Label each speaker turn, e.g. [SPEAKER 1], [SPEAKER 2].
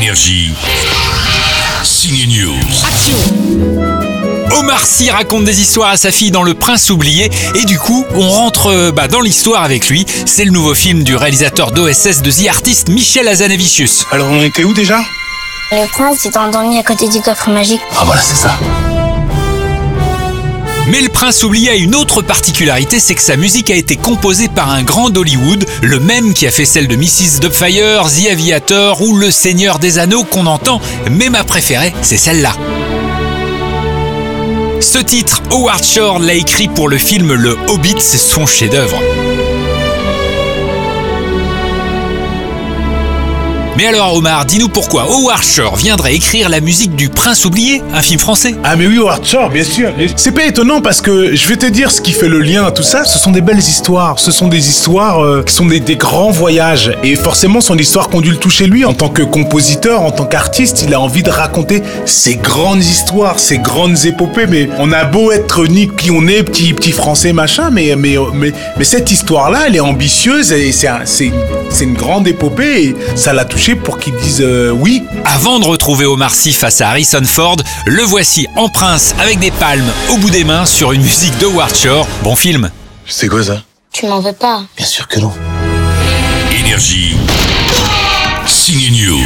[SPEAKER 1] Énergie. Signe News.
[SPEAKER 2] Omar Sy raconte des histoires à sa fille dans Le Prince oublié et du coup on rentre euh, bah, dans l'histoire avec lui. C'est le nouveau film du réalisateur d'OSS de The Artist Michel Azanavicius.
[SPEAKER 3] Alors on était où déjà?
[SPEAKER 4] Le prince s'est endormi à côté du coffre magique.
[SPEAKER 3] Ah voilà c'est ça.
[SPEAKER 2] Mais le prince oublié a une autre particularité, c'est que sa musique a été composée par un grand d'Hollywood, le même qui a fait celle de Mrs. Dubfire, The Aviator ou Le Seigneur des Anneaux qu'on entend, mais ma préférée, c'est celle-là. Ce titre, Howard Shore l'a écrit pour le film Le Hobbit, c'est son chef-d'œuvre. Mais alors Omar, dis-nous pourquoi Howard Shore viendrait écrire la musique du Prince oublié, un film français?
[SPEAKER 3] Ah mais oui Howard Shore bien sûr. C'est pas étonnant parce que je vais te dire ce qui fait le lien à tout ça. Ce sont des belles histoires. Ce sont des histoires euh, qui sont des, grands voyages. Et forcément son histoire dû le toucher lui en tant que compositeur, en tant qu'artiste. Il a envie de raconter ces grandes histoires, ces grandes épopées. Mais on a beau être ni qui on est, petit petit français machin, mais mais mais, cette histoire là, elle est ambitieuse et c'est une grande épopée et ça l'a touché pour qu'il dise euh, oui.
[SPEAKER 2] Avant de retrouver Omar Sy face à Harrison Ford, le voici en prince avec des palmes au bout des mains sur une musique de Howard Shore. Bon film.
[SPEAKER 3] C'est quoi ça?
[SPEAKER 4] Tu m'en veux pas
[SPEAKER 3] Bien sûr que non.
[SPEAKER 1] Énergie. Signe News.